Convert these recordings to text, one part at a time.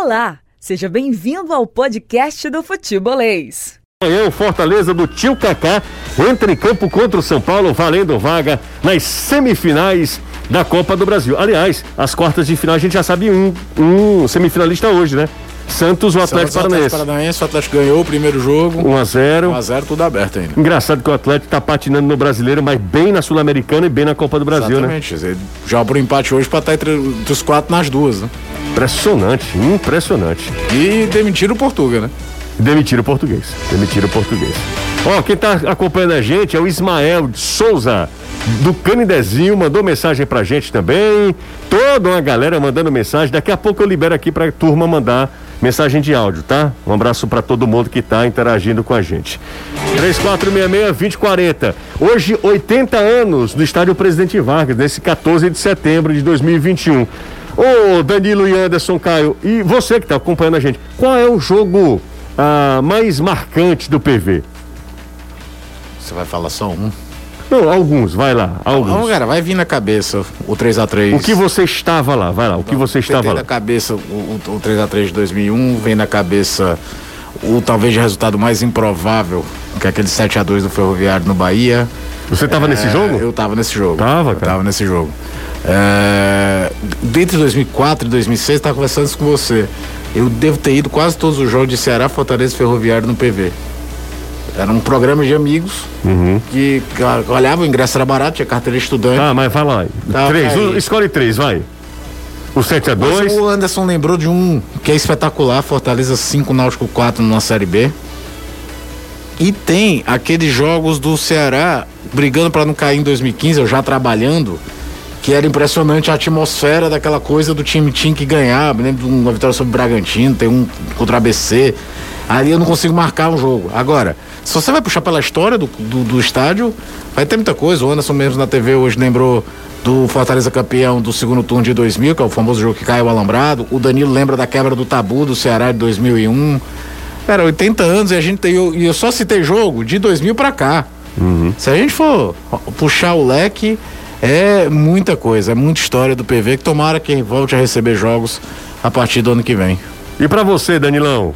Olá, seja bem-vindo ao podcast do Futebolês. Amanhã o Fortaleza do Tio Kaká entra em campo contra o São Paulo, valendo vaga nas semifinais da Copa do Brasil. Aliás, as quartas de final a gente já sabe um, um semifinalista hoje, né? Santos, o Atlético Santos, Paranaense. Atlético Paranaense, o Atlético ganhou o primeiro jogo. 1 a 0 1x0, tudo aberto ainda. Engraçado que o Atlético tá patinando no brasileiro, mas bem na Sul-Americana e bem na Copa do Brasil, né? Exatamente. Já pro empate hoje pra estar entre os quatro nas duas, né? Impressionante, impressionante. E demitiram o Portuga, né? Demitiram o português. Demitiram o português. Ó, quem tá acompanhando a gente é o Ismael Souza, do Canidezinho, mandou mensagem pra gente também. Toda uma galera mandando mensagem. Daqui a pouco eu libero aqui pra turma mandar mensagem de áudio, tá? Um abraço pra todo mundo que tá interagindo com a gente. 3466-2040. Hoje, 80 anos no estádio Presidente Vargas, nesse 14 de setembro de 2021. Ô Danilo e Anderson Caio, e você que tá acompanhando a gente, qual é o jogo ah, mais marcante do PV? Você vai falar só um? Não, alguns, vai lá, alguns. Não, cara, vai vir na cabeça o 3x3. O que você estava lá, vai lá, o que você estava Vem lá. na cabeça o, o, o 3x3 de 2001, vem na cabeça o talvez de resultado mais improvável, que é aquele 7x2 do Ferroviário no Bahia. Você estava nesse É, jogo? Eu tava nesse jogo. Tava, Eu cara? tava nesse jogo. É, dentre 2004 e 2006, eu tava conversando isso com você. Eu devo ter ido quase todos os jogos de Ceará, Fortaleza e Ferroviário no PV. Era um programa de amigos Uhum. que olhava, o ingresso era barato, tinha carteira de estudante. Tá, mas vai lá. Tá, três, vai. o- escolhe três, vai. O 7 a Mas 2 o Anderson lembrou de um que é espetacular, Fortaleza 5, Náutico 4 na Série B. E tem aqueles jogos do Ceará brigando para não cair em 2015, eu já trabalhando, que era impressionante a atmosfera daquela coisa do time tinha que ganhar. Me lembro de uma vitória sobre o Bragantino, tem um contra a ABC. Ali eu não consigo marcar um jogo. Agora, se você vai puxar pela história do, do, do estádio, vai ter muita coisa. O Anderson mesmo na TV hoje lembrou do Fortaleza campeão do segundo turno de 2000, que é o famoso jogo que caiu o alambrado. O Danilo lembra da quebra do tabu do Ceará de 2001. Cara, 80 anos e a gente tem. eu- E eu só citei jogo de 2000 pra cá. Se a gente for puxar o leque, é muita coisa, é muita história do PV que tomara que volte a receber jogos a partir do ano que vem. E pra você, Danilão?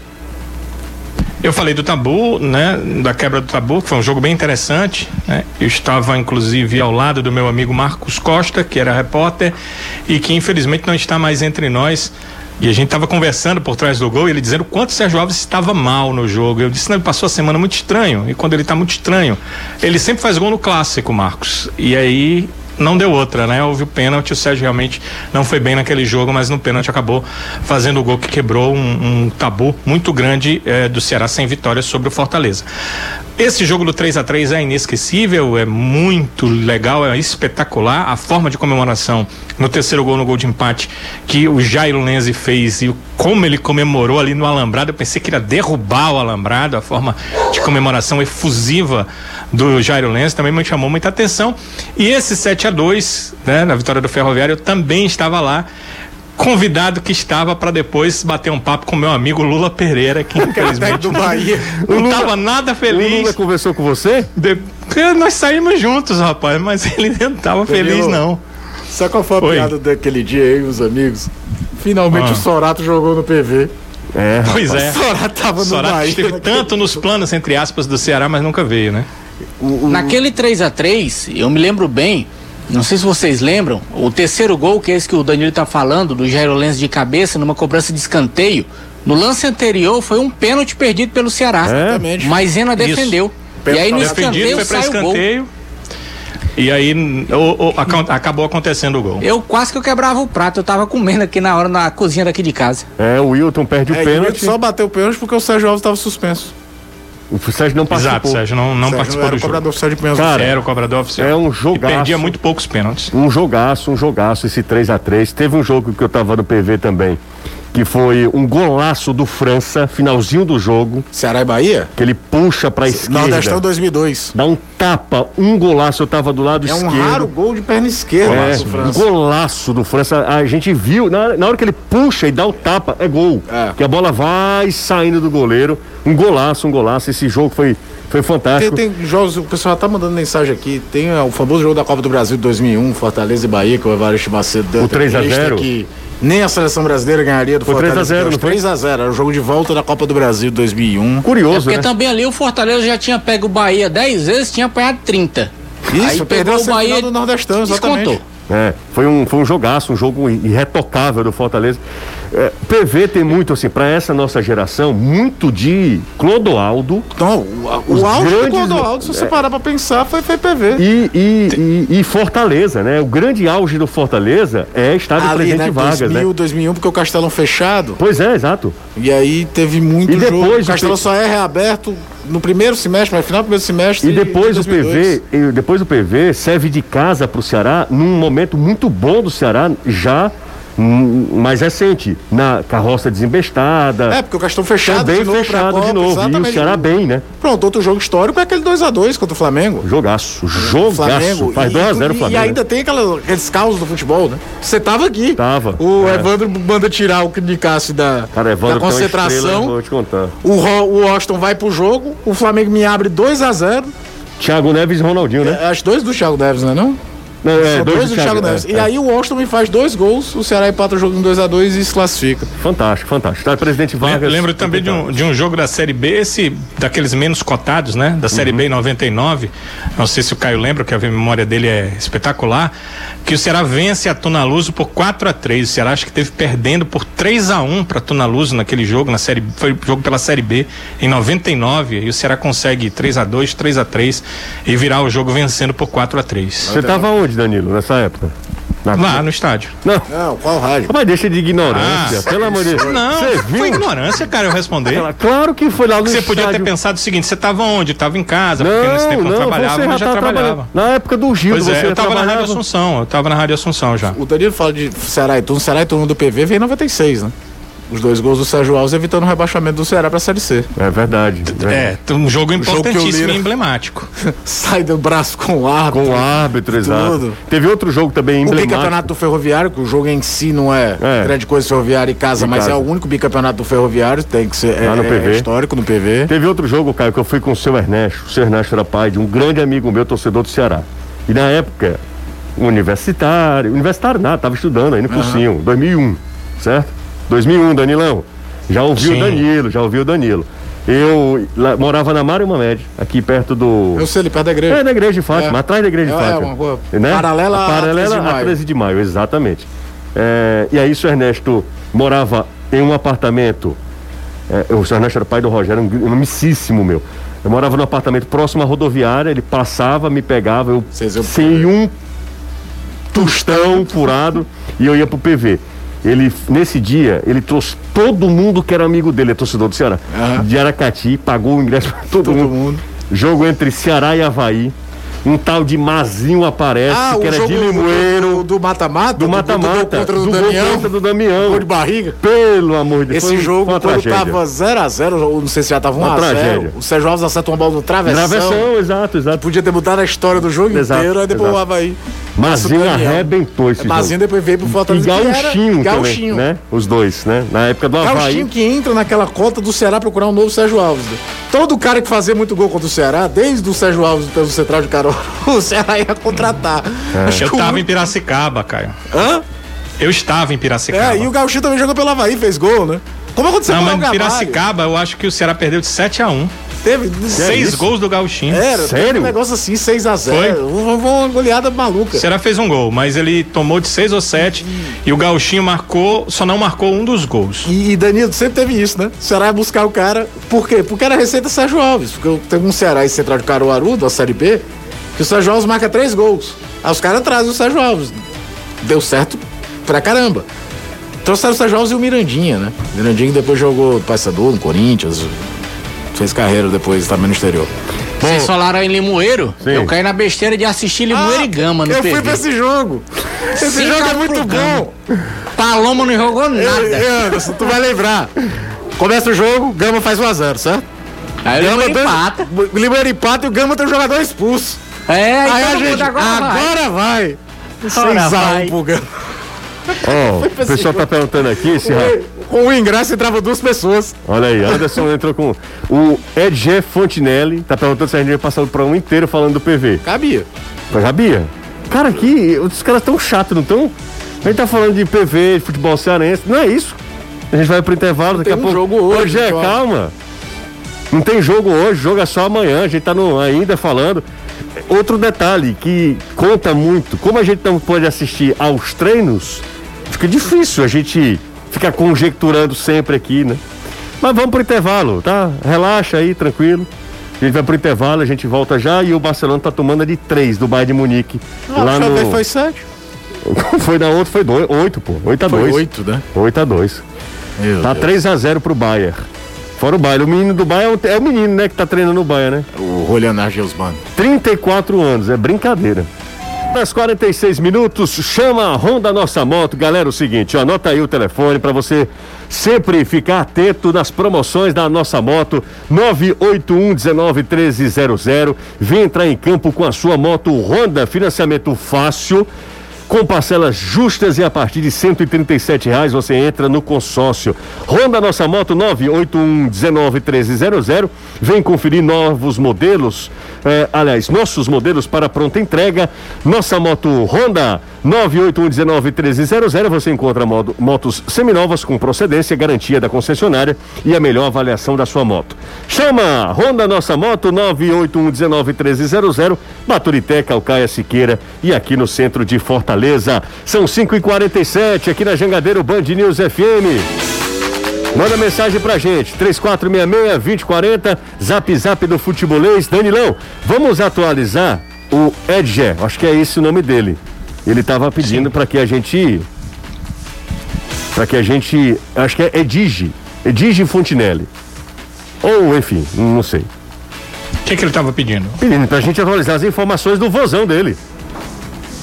Eu falei do tabu, né? Da quebra do tabu, que foi um jogo bem interessante. Né? Eu estava, inclusive, ao lado do meu amigo Marcos Costa, que era repórter, e que infelizmente não está mais entre nós. E a gente estava conversando por trás do gol, e ele dizendo o quanto o Sérgio Alves estava mal no jogo. Eu disse, não, ele passou a semana muito estranho. E quando ele está muito estranho, ele sempre faz gol no clássico, Marcos. E aí não deu outra, né? Houve o pênalti, o Sérgio realmente não foi bem naquele jogo, mas no pênalti acabou fazendo o gol que quebrou um, um tabu muito grande eh, do Ceará sem vitória sobre o Fortaleza. Esse jogo do 3 a 3 é inesquecível, é muito legal, é espetacular. A forma de comemoração no terceiro gol, no gol de empate, que o Jairo Lenze fez e como ele comemorou ali no alambrado, eu pensei que ia derrubar o alambrado, a forma de comemoração efusiva do Jairo Lenz também me chamou muita atenção. E esse 7 a 2 né, na vitória do Ferroviário, eu também estava lá. Convidado que estava para depois bater um papo com meu amigo Lula Pereira, que infelizmente do não, Bahia. não estava nada O feliz. Lula conversou com você? De- Nós saímos juntos, rapaz, mas ele não estava feliz, não. Sabe qual foi a Oi. piada daquele dia aí, os amigos? Finalmente Ah. o Sorato jogou no PV. É. Pois é. O Sorato tava no Sorato Bahia. esteve naquele- tanto nos planos, entre aspas, do Ceará, mas nunca veio, né? Naquele 3 a 3 eu me lembro bem, não sei se vocês lembram, o terceiro gol, que é esse que o Danilo tá falando, do Jairo Lenz de cabeça, numa cobrança de escanteio, no lance anterior foi um pênalti perdido pelo Ceará. Exatamente. Maisena defendeu. Pênalti e aí no escanteio foi sai o gol. escanteio. E aí o- o- acabou acontecendo o gol. Eu quase que eu quebrava o prato, eu tava comendo aqui na hora na cozinha daqui de casa. É, o Wilton perde o É, o pênalti. Só bateu o pênalti porque o Sérgio Alves estava suspenso. O Sérgio não participou. Exato, Sérgio não, não Sérgio participou era do o jogo. cobrador oficial de pênalti. Cara, Era o cobrador oficial. é um E jogaço. perdia muito poucos pênaltis. Um jogaço, um jogaço, esse 3 a 3 Teve um jogo que eu tava no PV também, que foi um golaço do França, finalzinho do jogo, Ceará e Bahia? que ele puxa pra esquerda. Nordestão 2002. Dá um tapa, um golaço, eu tava do lado É um esquerdo. raro gol de perna esquerda. É, do um França. golaço do França. A gente viu, na, na hora que ele puxa e dá o tapa, é gol. É. Que a bola vai saindo do goleiro. Um golaço, um golaço. Esse jogo foi, foi Tem, fantástico. tem jogos, o pessoal tá mandando mensagem aqui. Tem é, o famoso jogo da Copa do Brasil de 2001, Fortaleza e Bahia, que o Evaristo Macedo deu O 3 a entrevista 0? Que, Nem a seleção brasileira ganharia do Foi 3 a Fortaleza. 0, não foi? 3 a 0 Era o jogo de volta da Copa do Brasil de 2001. É Curioso, porque né? também ali o Fortaleza já tinha pego o Bahia 10 vezes, tinha apanhado 30. Isso, Aí perdeu o Bahia do Nordestão, exatamente. descontou. É, foi um, foi um jogaço, um jogo irretocável do Fortaleza. É, PV tem muito, assim, para essa nossa geração, muito de Clodoaldo Então, o, o auge do grandes- Clodoaldo, se você é. parar pra pensar, foi, foi PV. e, e, e- e Fortaleza, né? O grande auge do Fortaleza é estádio Ali, Presidente né, Vargas, 2000, né? 2001, porque o Castelão fechado. Pois é, exato. E aí teve muito E jogo. depois O o Castelão só é reaberto no primeiro semestre, mas no final do primeiro semestre. E depois de o 2002. PV, e depois o PV serve de casa para o Ceará num momento muito bom do Ceará, já hum, mais recente, na carroça desembestada. É, porque o Castelão fechado também de novo fechado Copa, de novo. E o. Ceará bem, né? Pronto, outro jogo histórico é aquele 2x2 contra o Flamengo. Jogaço. Jogaço. Flamengo. Faz E- 2x0 o Flamengo. E ainda tem aquela- aqueles causos do futebol, né? Você tava aqui. Tava, O é. Evandro manda tirar o Nicasse da, Cara, Evandro da concentração. estrela, vou te contar. o, o Washington vai pro jogo, o Flamengo me abre 2x0. Thiago Neves e Ronaldinho, né? Acho dois do Thiago Neves, não é não? Não, é, São dois do Thiago, Neves. é, E é. aí o Washington me faz dois gols, o Ceará empata o jogo em 2x2 e se classifica. Fantástico, fantástico. Tá, presidente Vargas. Lembro também de um, de um jogo da Série B, esse daqueles menos cotados, né? Da Série Uhum. B em 99. Não sei se o Caio lembra, que a memória dele é espetacular. Que o Ceará vence a Tunaluso por 4 a 3 O Ceará acho que teve perdendo por 3 a 1 para Tunaluso naquele jogo, na série Foi jogo pela Série B em 99. E o Ceará consegue 3 a 2 3 a 3 e virar o jogo vencendo por 4 a 3 Você tava onde, Danilo, nessa época? Na- Lá no estádio. Não. Não, qual rádio? Mas deixa de ignorância, Ah, pelo amor de Deus. Não, Você foi viu? ignorância, cara, eu responder. Ela- Claro que foi lá no Você podia ter estádio. pensado o seguinte: você estava onde? Estava em casa, porque nesse tempo Não, não, não, trabalhava, você mas já trabalhava. trabalhando. Na época do Gil, Pois você é, eu estava na trabalhava. Rádio Assunção, eu estava na Rádio Assunção já. O Danilo fala de Ceará e Turno. Ceará e Turno do PV vem em 96, né? Os dois gols do Sérgio Alves evitando o rebaixamento do Ceará pra Série C. É verdade. É, um jogo importantíssimo li, né? e emblemático. Sai do braço com o árbitro. Com o árbitro, exato. Tudo. Teve outro jogo também O emblemático. bicampeonato do Ferroviário, que o jogo em si não é, É. grande coisa ferroviária e casa, Em mas casa. é o único bicampeonato do Ferroviário, tem que ser Lá é, no é PV. histórico no PV. Teve outro jogo, Caio, que eu fui com o seu Ernesto. O seu Ernesto era pai de um grande amigo meu, torcedor do Ceará. E na época, universitário, universitário nada, tava estudando aí no cursinho, 2001, certo? 2001, Danilão. Já ouviu o. Danilo, já ouviu o Danilo. Eu lá- morava na Mário Mamed, aqui perto do. Eu sei, ali perto da igreja. É, na igreja de Fátima, É. atrás da igreja de É, é, Fátima. uma rua né? paralela A a paralela 13 de a maio. 13 de maio, exatamente. É, e aí, o Ernesto morava em um apartamento. É, o seu Ernesto era pai do Rogério, um, um amicíssimo meu. Eu morava num apartamento próximo à rodoviária, ele passava, me pegava, eu sem um tostão furado e eu ia pro PV. Ele, nesse dia, ele trouxe todo mundo que era amigo dele, é torcedor do Ceará. Aham. De Aracati, pagou o ingresso pra todo, Todo mundo. mundo. Jogo entre Ceará e Havaí. Um tal de Mazinho aparece, Ah, que era de do- Limoeiro. do- do mata-mata? Do mata-mata. contra o do gol Damião. contra do Damião. Gol de barriga. Pelo amor de Deus. Esse jogo, quando tragédia. tava 0x0, ou não sei se já tava Uma 1x0, tragédia. o Sérgio Alves acerta uma bola no travessão. Travessão, exato, exato. Podia ter mudado a história do jogo Exato, inteiro, aí depois exato. o Havaí. Mazinho arrebentou esse Mazinho jogo. depois veio pro E Fortaleza. que era- Gauchinho, Gauchinho. também, né? Os dois, né? Na época do Havaí. Gauchinho que entra naquela cota do Ceará procurar um novo Sérgio Alves. né? Todo cara que fazia muito gol contra o Ceará, desde o Sérgio Alves pelo Central de Caruaru, o Ceará ia contratar. Acho Eu que o estava em Piracicaba, Caio. Hã? Eu estava em Piracicaba. É, e o Gauchinho também jogou pelo Havaí, fez gol, né? Como aconteceu Não, com o mas em? Piracicaba eu acho que o Ceará perdeu de 7 a 1 Teve Seis isso? gols do Gauchinho. Era, teve Sério? um negócio assim, 6x0. Foi? Uma, uma goleada maluca. O Ceará fez um gol, mas ele tomou de 6 ou 7 e o Gauchinho marcou, só não marcou um dos gols. E, e Danilo sempre teve isso, né? O Ceará ia buscar o cara. Por quê? Porque era a receita Sérgio Alves. Porque teve um Ceará e Central de Caruaru, da Série B, que o Sérgio Alves marca três gols. Aí os caras trazem o Sérgio Alves. Deu certo pra caramba. Trouxeram o Sérgio Alves e o Mirandinha, né? Mirandinha que depois jogou Paysandu, no Corinthians. Fez carreira depois também no exterior. Vocês falaram em Limoeiro? Sim. Eu caí na besteira de assistir Limoeiro e Gama no Ah, eu PV. fui pra esse jogo. Esse Cinco jogo é muito bom. Paloma não jogou nada. Ei, Anderson, tu vai lembrar. Começa o jogo, Gama faz 1x0, certo? Aí o Gama Limoeiro empata. O Limoeiro empata e o Gama tem um jogador expulso. É, Aí aí a gente, agora, vai. agora vai. Agora 6 a 1 vai. pro Gama. Ó, o pessoal tá perguntando aqui, esse ra- Com o ingresso entrava duas pessoas. Olha aí, Anderson entrou com. O Edg Fontinelli tá perguntando se a gente vai passar o programa inteiro falando do PV. Cabia. Mas sabia? Cara, aqui, os caras tão chatos, não tão? A gente tá falando de PV, de futebol cearense, não é isso. A gente vai pro intervalo, daqui tem a um pouco. jogo hoje, é, então. calma. Não tem jogo hoje, jogo é só amanhã, a gente tá no, ainda falando. Outro detalhe que conta muito, como a gente não pode assistir aos treinos, fica difícil a gente ficar conjecturando sempre aqui, né? Mas vamos pro intervalo, tá? Relaxa aí, tranquilo. A gente vai pro intervalo, a gente volta já e o Barcelona tá tomando a de 3 do Bayern de Munique. Não, lá no... foi sete. foi da outra, foi 8, pô. 8 a Foi 2. oito, né? 8 a 2. Meu Tá Deus. 3 a 0 pro Bayern. Fora o Bayern. O menino do Bayern é o- é menino, né, que tá treinando o Bayern, né? O Julian Argelsman. 34 anos, é brincadeira. Nas 46 minutos, chama a Honda Nossa Moto. Galera, o seguinte, ó, anota aí o telefone para você sempre ficar atento nas promoções da Nossa Moto. 981 19 1300. Vem entrar em campo com a sua moto Honda, financiamento fácil. Com parcelas justas e a partir de 137 reais você entra no consórcio. Honda Nossa Moto 981 19 1300. Vem conferir novos modelos, eh, aliás, nossos modelos para pronta entrega. Nossa Moto Honda 981 19 1300. Você encontra modo- motos seminovas com procedência, garantia da concessionária e a melhor avaliação da sua moto. Chama Honda Nossa Moto 981 19 1300. Baturité, Calcaia Siqueira e aqui no centro de Fortaleza. São 5h47 aqui na Jangadeiro Band News FM. Manda mensagem pra gente, 3466-2040, zap zap do futebolês. Danilão, vamos atualizar o Edger, acho que é esse o nome dele. Ele tava pedindo para que a gente. para que a gente. Acho que é Edige. Edige Fontinelli. Ou, enfim, não sei. O que, que ele estava pedindo? Pedindo pra gente atualizar as informações do vozão dele.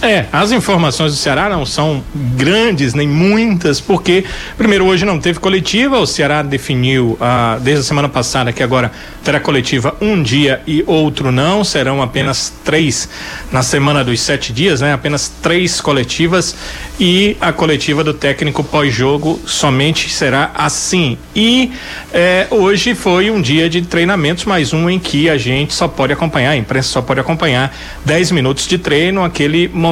É, as informações do Ceará não são grandes nem muitas, porque, primeiro, hoje não teve coletiva, o Ceará definiu ah, desde a semana passada que agora terá coletiva um dia e outro não, serão apenas três na semana dos sete dias, né? Apenas três coletivas e a coletiva do técnico pós-jogo somente será assim. E eh, hoje foi um dia de treinamentos, mais um em que a gente só pode acompanhar, a imprensa só pode acompanhar 10 minutos de treino, aquele momento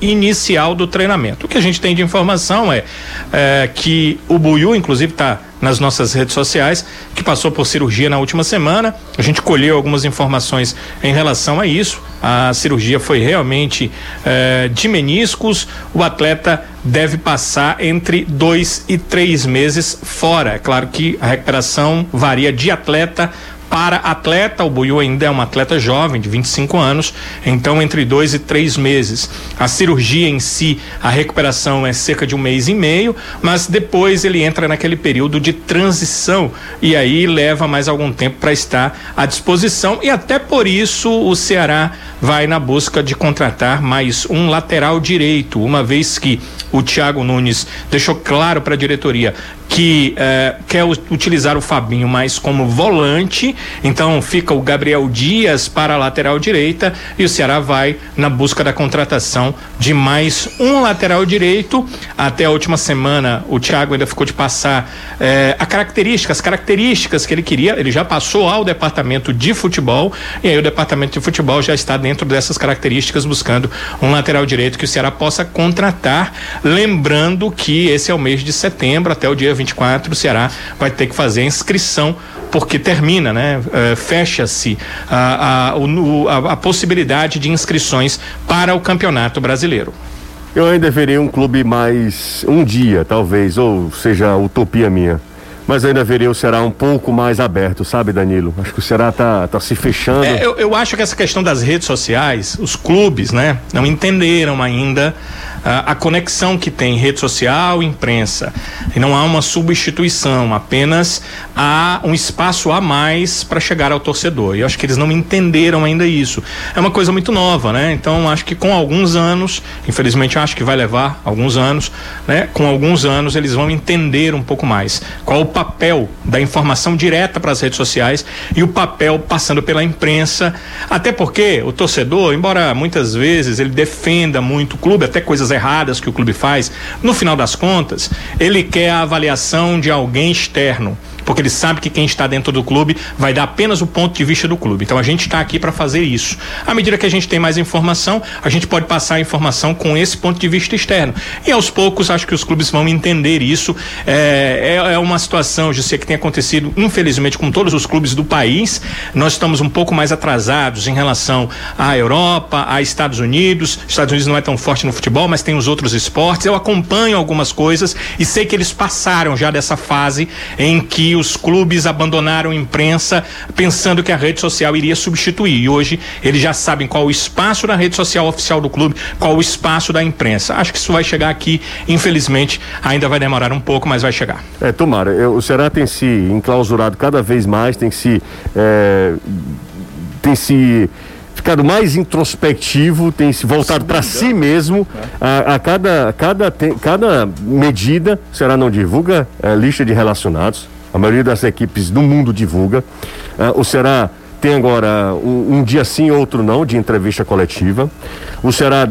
inicial do treinamento. O que a gente tem de informação é, é, que o Buiu, inclusive, está nas nossas redes sociais, que passou por cirurgia na última semana. A gente colheu algumas informações em relação a isso. A cirurgia foi realmente eh, de meniscos. O atleta deve passar entre dois e três meses fora. É claro que a recuperação varia de atleta para atleta, o Buiu ainda é um atleta jovem, de 25 anos, então entre dois e três meses. A cirurgia em si, a recuperação é cerca de um mês e meio, mas depois ele entra naquele período de transição e aí leva mais algum tempo para estar à disposição e até por isso o Ceará vai na busca de contratar mais um lateral direito, uma vez que o Thiago Nunes deixou claro para a diretoria que eh, quer utilizar o Fabinho mais como volante, então fica o Gabriel Dias para a lateral direita e o Ceará vai na busca da contratação de mais um lateral direito. Até a última semana o Thiago ainda ficou de passar eh, a característica, as características que ele queria, ele já passou ao departamento de futebol e aí o departamento de futebol já está dentro dessas características buscando um lateral direito que o Ceará possa contratar, lembrando que esse é o mês de setembro até o dia 24 o Ceará vai ter que fazer a inscrição porque termina, né? Eh, Fecha-se a, a, a, a possibilidade de inscrições para o Campeonato Brasileiro. Eu ainda veria um clube mais um dia, talvez, ou seja, utopia minha. Mas ainda veria o Ceará um pouco mais aberto, sabe, Danilo? Acho que o Ceará tá, tá se fechando. É, eu, eu acho que essa questão das redes sociais, os clubes, né, não entenderam ainda ah, a conexão que tem rede social imprensa. E não há uma substituição, apenas há um espaço a mais para chegar ao torcedor. E eu acho que eles não entenderam ainda isso. É uma coisa muito nova, né? Então acho que com alguns anos, infelizmente acho que vai levar alguns anos, né? Com alguns anos eles vão entender um pouco mais qual o papel da informação direta para as redes sociais e o papel passando pela imprensa. Até porque o torcedor, embora muitas vezes ele defenda muito o clube, até coisas erradas que o clube faz, no final das contas, ele quer a avaliação de alguém externo porque ele sabe que quem está dentro do clube vai dar apenas o ponto de vista do clube. Então a gente está aqui para fazer isso. À medida que a gente tem mais informação, a gente pode passar a informação com esse ponto de vista externo. E aos poucos acho que os clubes vão entender isso. É, é, é uma situação, sei que tem acontecido, infelizmente, com todos os clubes do país. Nós estamos um pouco mais atrasados em relação à Europa, a Estados Unidos. Estados Unidos não é tão forte no futebol, mas tem os outros esportes. Eu acompanho algumas coisas e sei que eles passaram já dessa fase em que os clubes abandonaram a imprensa pensando que a rede social iria substituir. E hoje eles já sabem qual o espaço da rede social oficial do clube, qual o espaço da imprensa. Acho que isso vai chegar aqui, infelizmente, ainda vai demorar um pouco, mas vai chegar. É, tomara. Eu, o Ceará tem se enclausurado cada vez mais, tem se. É, tem se ficado mais introspectivo, tem se voltado para si mesmo. A, a cada, cada, cada medida, o Ceará não divulga é, lista de relacionados a maioria das equipes do mundo divulga. Uh, o Ceará tem agora um, um, dia sim, outro não, de entrevista coletiva. O Ceará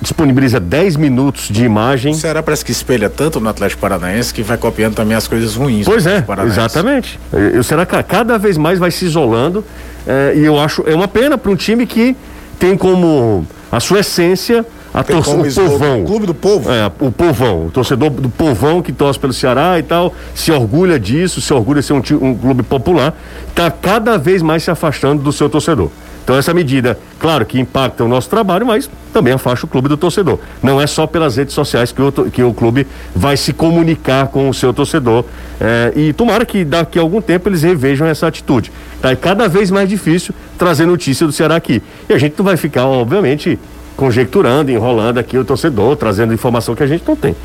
disponibiliza 10 minutos de imagem. O Ceará parece que espelha tanto no Atlético Paranaense que vai copiando também as coisas ruins. Pois é, exatamente. O Ceará cada vez mais vai se isolando eh, e eu acho é uma pena para um time que tem como a sua essência a torcida, o povão. O clube do povo. É, o povão, o torcedor do povão que torce pelo Ceará e tal, se orgulha disso, se orgulha de ser um, um clube popular, está cada vez mais se afastando do seu torcedor. Então essa medida, claro que impacta o nosso trabalho, mas também afasta o clube do torcedor. Não é só pelas redes sociais que o, que o clube vai se comunicar com o seu torcedor. É, e tomara que daqui a algum tempo eles revejam essa atitude. Tá? É cada vez mais difícil trazer notícia do Ceará aqui. E a gente não vai ficar, obviamente, conjecturando, enrolando aqui o torcedor, trazendo informação que a gente não tem.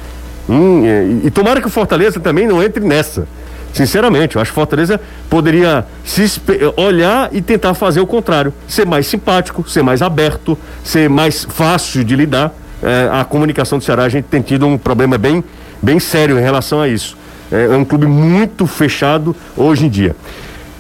Hum, e, e, tomara que o Fortaleza também não entre nessa. Sinceramente, eu acho que o Fortaleza poderia se olhar e tentar fazer o contrário. Ser mais simpático, ser mais aberto, ser mais fácil de lidar. É, a comunicação do Ceará, a gente tem tido um problema bem, bem sério em relação a isso. É, é um clube muito fechado hoje em dia.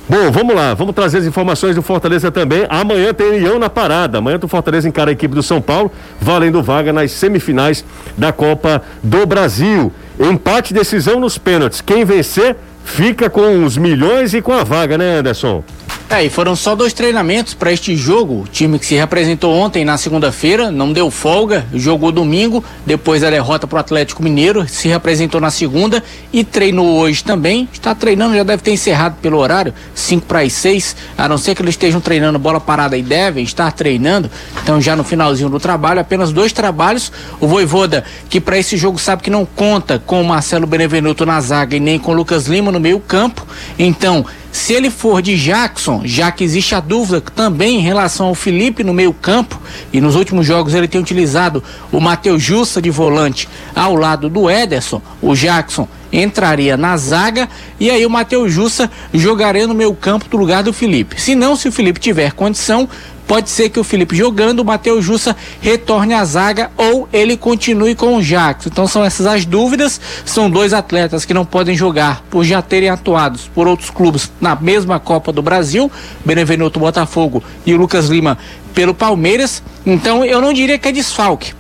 Bom, vamos lá, vamos trazer as informações do Fortaleza também. Amanhã tem União na parada. Amanhã o Fortaleza encara a equipe do São Paulo, valendo vaga nas semifinais da Copa do Brasil. Empate decisão nos pênaltis. Quem vencer fica com os milhões e com a vaga, né, Anderson? É, e foram só dois treinamentos para este jogo. O time que se representou ontem na segunda-feira não deu folga, jogou domingo, depois da derrota para o Atlético Mineiro, se representou na segunda e treinou hoje também. Está treinando, já deve ter encerrado pelo horário, 5 para as 6, a não ser que eles estejam treinando bola parada e devem estar treinando. Então, já no finalzinho do trabalho, apenas dois trabalhos. O Voivoda, que para esse jogo sabe que não conta com o Marcelo Benevenuto na zaga e nem com o Lucas Lima no meio-campo. Então, se ele for de Jackson, já que existe a dúvida também em relação ao Felipe no meio-campo, e nos últimos jogos ele tem utilizado o Matheus Justa de volante ao lado do Ederson, o Jackson entraria na zaga e aí o Matheus Justa jogaria no meio-campo do lugar do Felipe. Se não, se o Felipe tiver condição, Pode ser que o Felipe jogando, o Matheus Jussa retorne à zaga ou ele continue com o Jackson. Então são essas as dúvidas. São dois atletas que não podem jogar por já terem atuado por outros clubes na mesma Copa do Brasil, Benevenuto Botafogo e o Lucas Lima pelo Palmeiras. Então eu não diria que é desfalque.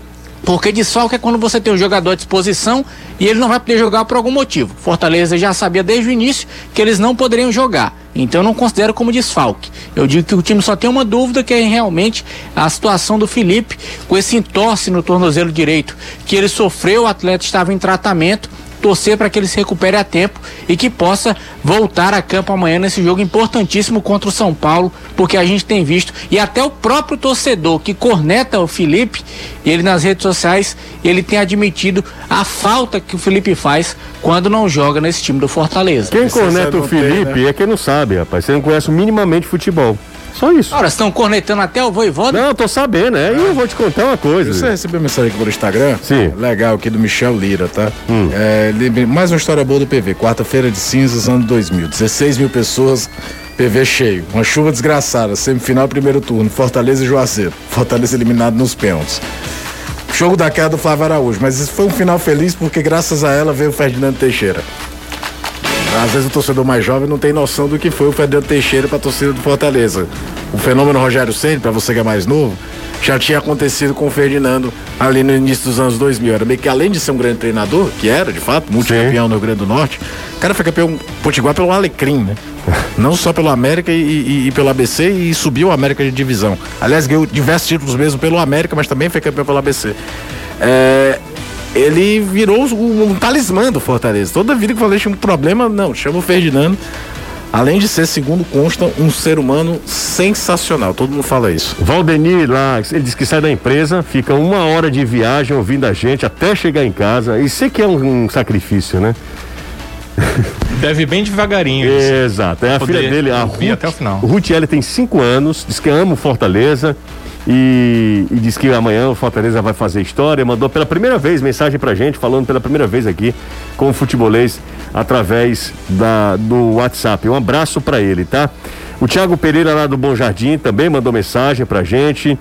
Porque desfalque é quando você tem um jogador à disposição e ele não vai poder jogar por algum motivo. Fortaleza já sabia desde o início que eles não poderiam jogar. Então eu não considero como desfalque. Eu digo que o time só tem uma dúvida que é realmente a situação do Felipe com esse entorse no tornozelo direito que ele sofreu, o atleta estava em tratamento torcer para que ele se recupere a tempo e que possa voltar a campo amanhã nesse jogo importantíssimo contra o São Paulo, porque a gente tem visto e até o próprio torcedor que corneta o Felipe, ele nas redes sociais, ele tem admitido a falta que o Felipe faz quando não joga nesse time do Fortaleza. Quem corneta o Felipe tem, né? é quem não sabe, rapaz. Você não conhece minimamente futebol. Só isso. Ora, estão cornetando até o voivoda? Não, tô sabendo, é. E eu vou te contar uma coisa. Você recebeu mensagem aqui pelo Instagram? Sim. Legal, aqui do Michel Lira, tá? Hum. É, mais uma história boa do PV. Quarta-feira de cinzas, ano 2000. 16 mil pessoas, PV cheio. Uma chuva desgraçada. Semifinal, primeiro turno. Fortaleza e Juazeiro. Fortaleza eliminado nos pênaltis. Jogo da queda do Flávio Araújo. Mas isso foi um final feliz porque, graças a ela, veio o Ferdinando Teixeira. Às vezes o torcedor mais jovem não tem noção do que foi o Fernando Teixeira para a torcida do Fortaleza. O fenômeno Rogério Ceni, para você que é mais novo, já tinha acontecido com o Ferdinando ali no início dos anos 2000. Era meio que além de ser um grande treinador, que era de fato, multicampeão no Rio Grande do Norte, o cara foi campeão potiguar pelo Alecrim, né? Não só pelo América e, e, e, pelo ABC e subiu o América de divisão. Aliás, ganhou diversos títulos mesmo pelo América, mas também foi campeão pelo ABC. É, ele virou um, um talismã do Fortaleza. Toda vida que eu falei tinha um problema, não, chama o Ferdinando. Além de ser, segundo consta, um ser humano sensacional. Todo mundo fala isso. Valdemir lá, ele disse que sai da empresa, fica uma hora de viagem ouvindo a gente até chegar em casa. Isso aqui é um, um sacrifício, né? Deve bem devagarinho. Exato. É a filha dele, a Ruth, até o final. Ruth L tem cinco anos, diz que ama o Fortaleza. E, e, diz que amanhã o Fortaleza vai fazer história. Mandou pela primeira vez mensagem pra gente, falando pela primeira vez aqui com o futebolês através da, do WhatsApp. Um abraço para ele, tá? O Thiago Pereira lá do Bom Jardim também mandou mensagem pra gente.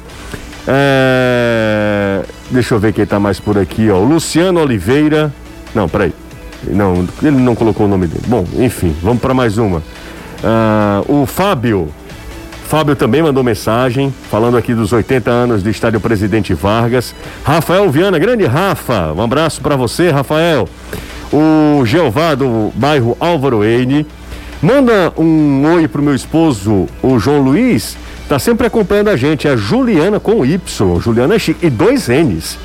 É... Deixa eu ver quem tá mais por aqui, ó. O Luciano Oliveira. Não, peraí. Não, ele não colocou o nome dele. Bom, enfim, vamos para mais uma. Uh, o Fábio. Fábio também mandou mensagem, falando aqui dos 80 anos do Estádio Presidente Vargas. Rafael Viana, grande Rafa, um abraço para você, Rafael. O Jeová do bairro Álvaro Eine. Manda um oi pro meu esposo, o João Luiz, tá sempre acompanhando a gente. É a Juliana com Y, Juliana Chique, e dois N's.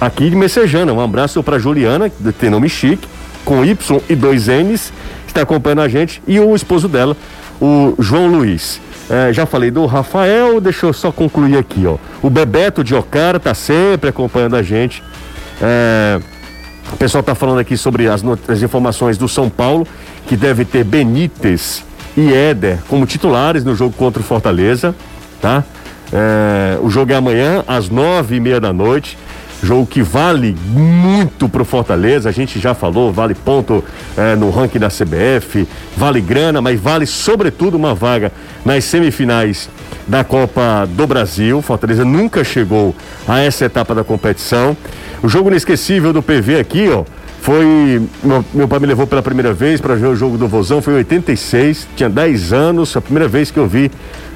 Aqui de Messejana, um abraço para Juliana, que tem nome chique com Y e dois N's, está acompanhando a gente, e o esposo dela, o João Luiz. É, já falei do Rafael, deixa eu só concluir aqui, ó. O Bebeto de Ocara está sempre acompanhando a gente. É, o pessoal está falando aqui sobre as, as informações do São Paulo, que deve ter Benítez e Éder como titulares no jogo contra o Fortaleza, tá? É, o jogo é amanhã, às nove e meia da noite. Jogo que vale muito pro Fortaleza, a gente já falou, vale ponto é, no ranking da CBF, vale grana, mas vale sobretudo uma vaga nas semifinais da Copa do Brasil. Fortaleza nunca chegou a essa etapa da competição. O jogo inesquecível do PV aqui, ó, foi. Meu, meu pai me levou pela primeira vez para ver o jogo do Vozão, foi em 86, tinha 10 anos, a primeira vez que eu vi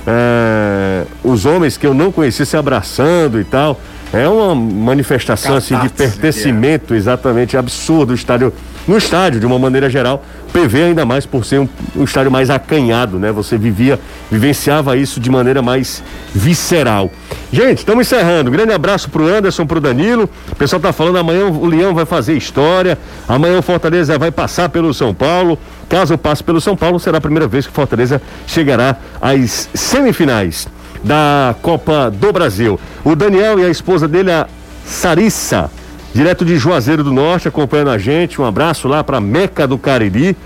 é, os homens que eu não conhecia se abraçando e tal. É uma manifestação assim, de pertencimento é. exatamente absurdo. O estádio, no estádio, de uma maneira geral, PV ainda mais por ser um, um, estádio mais acanhado, né? Você vivia, vivenciava isso de maneira mais visceral. Gente, estamos encerrando. grande abraço pro Anderson, pro Danilo. O pessoal tá falando amanhã o Leão vai fazer história. Amanhã o Fortaleza vai passar pelo São Paulo. Caso passe pelo São Paulo, será a primeira vez que o Fortaleza chegará às semifinais da Copa do Brasil. O Daniel e a esposa dele, a Sarissa, direto de Juazeiro do Norte, acompanhando a gente. Um abraço lá para Meca do Cariri.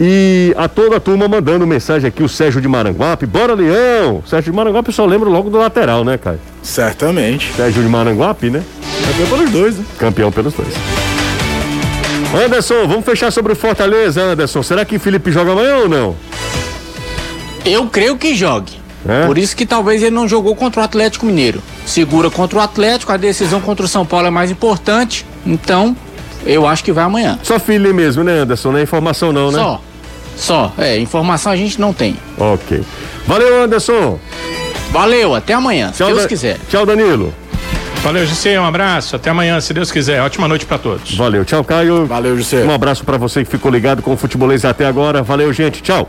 E a toda a turma mandando mensagem aqui, o Sérgio de Maranguape. Bora, Leão! Sérgio de Maranguape, eu só lembro logo do lateral, né, Caio? Certamente. Sérgio de Maranguape, né? Campeão pelos dois, né? Campeão pelos dois. Anderson, vamos fechar sobre o Fortaleza, Anderson. Será que Felipe joga amanhã ou não? Eu creio que jogue. É? Por isso que talvez ele não jogou contra o Atlético Mineiro. Segura contra o Atlético, a decisão contra o São Paulo é mais importante. Então, eu acho que vai amanhã. Só filho mesmo, né, Anderson? Não é informação não, né? Só. Só. É, informação a gente não tem. Ok. Valeu, Anderson. Valeu, até amanhã, Tchau, se Deus da... quiser. Tchau, Danilo. Valeu, José, um abraço. Até amanhã, se Deus quiser. Ótima noite para todos. Valeu, tchau, Caio. Valeu, José. Um abraço para você que ficou ligado com o Futebolês até agora. Valeu, gente. Tchau.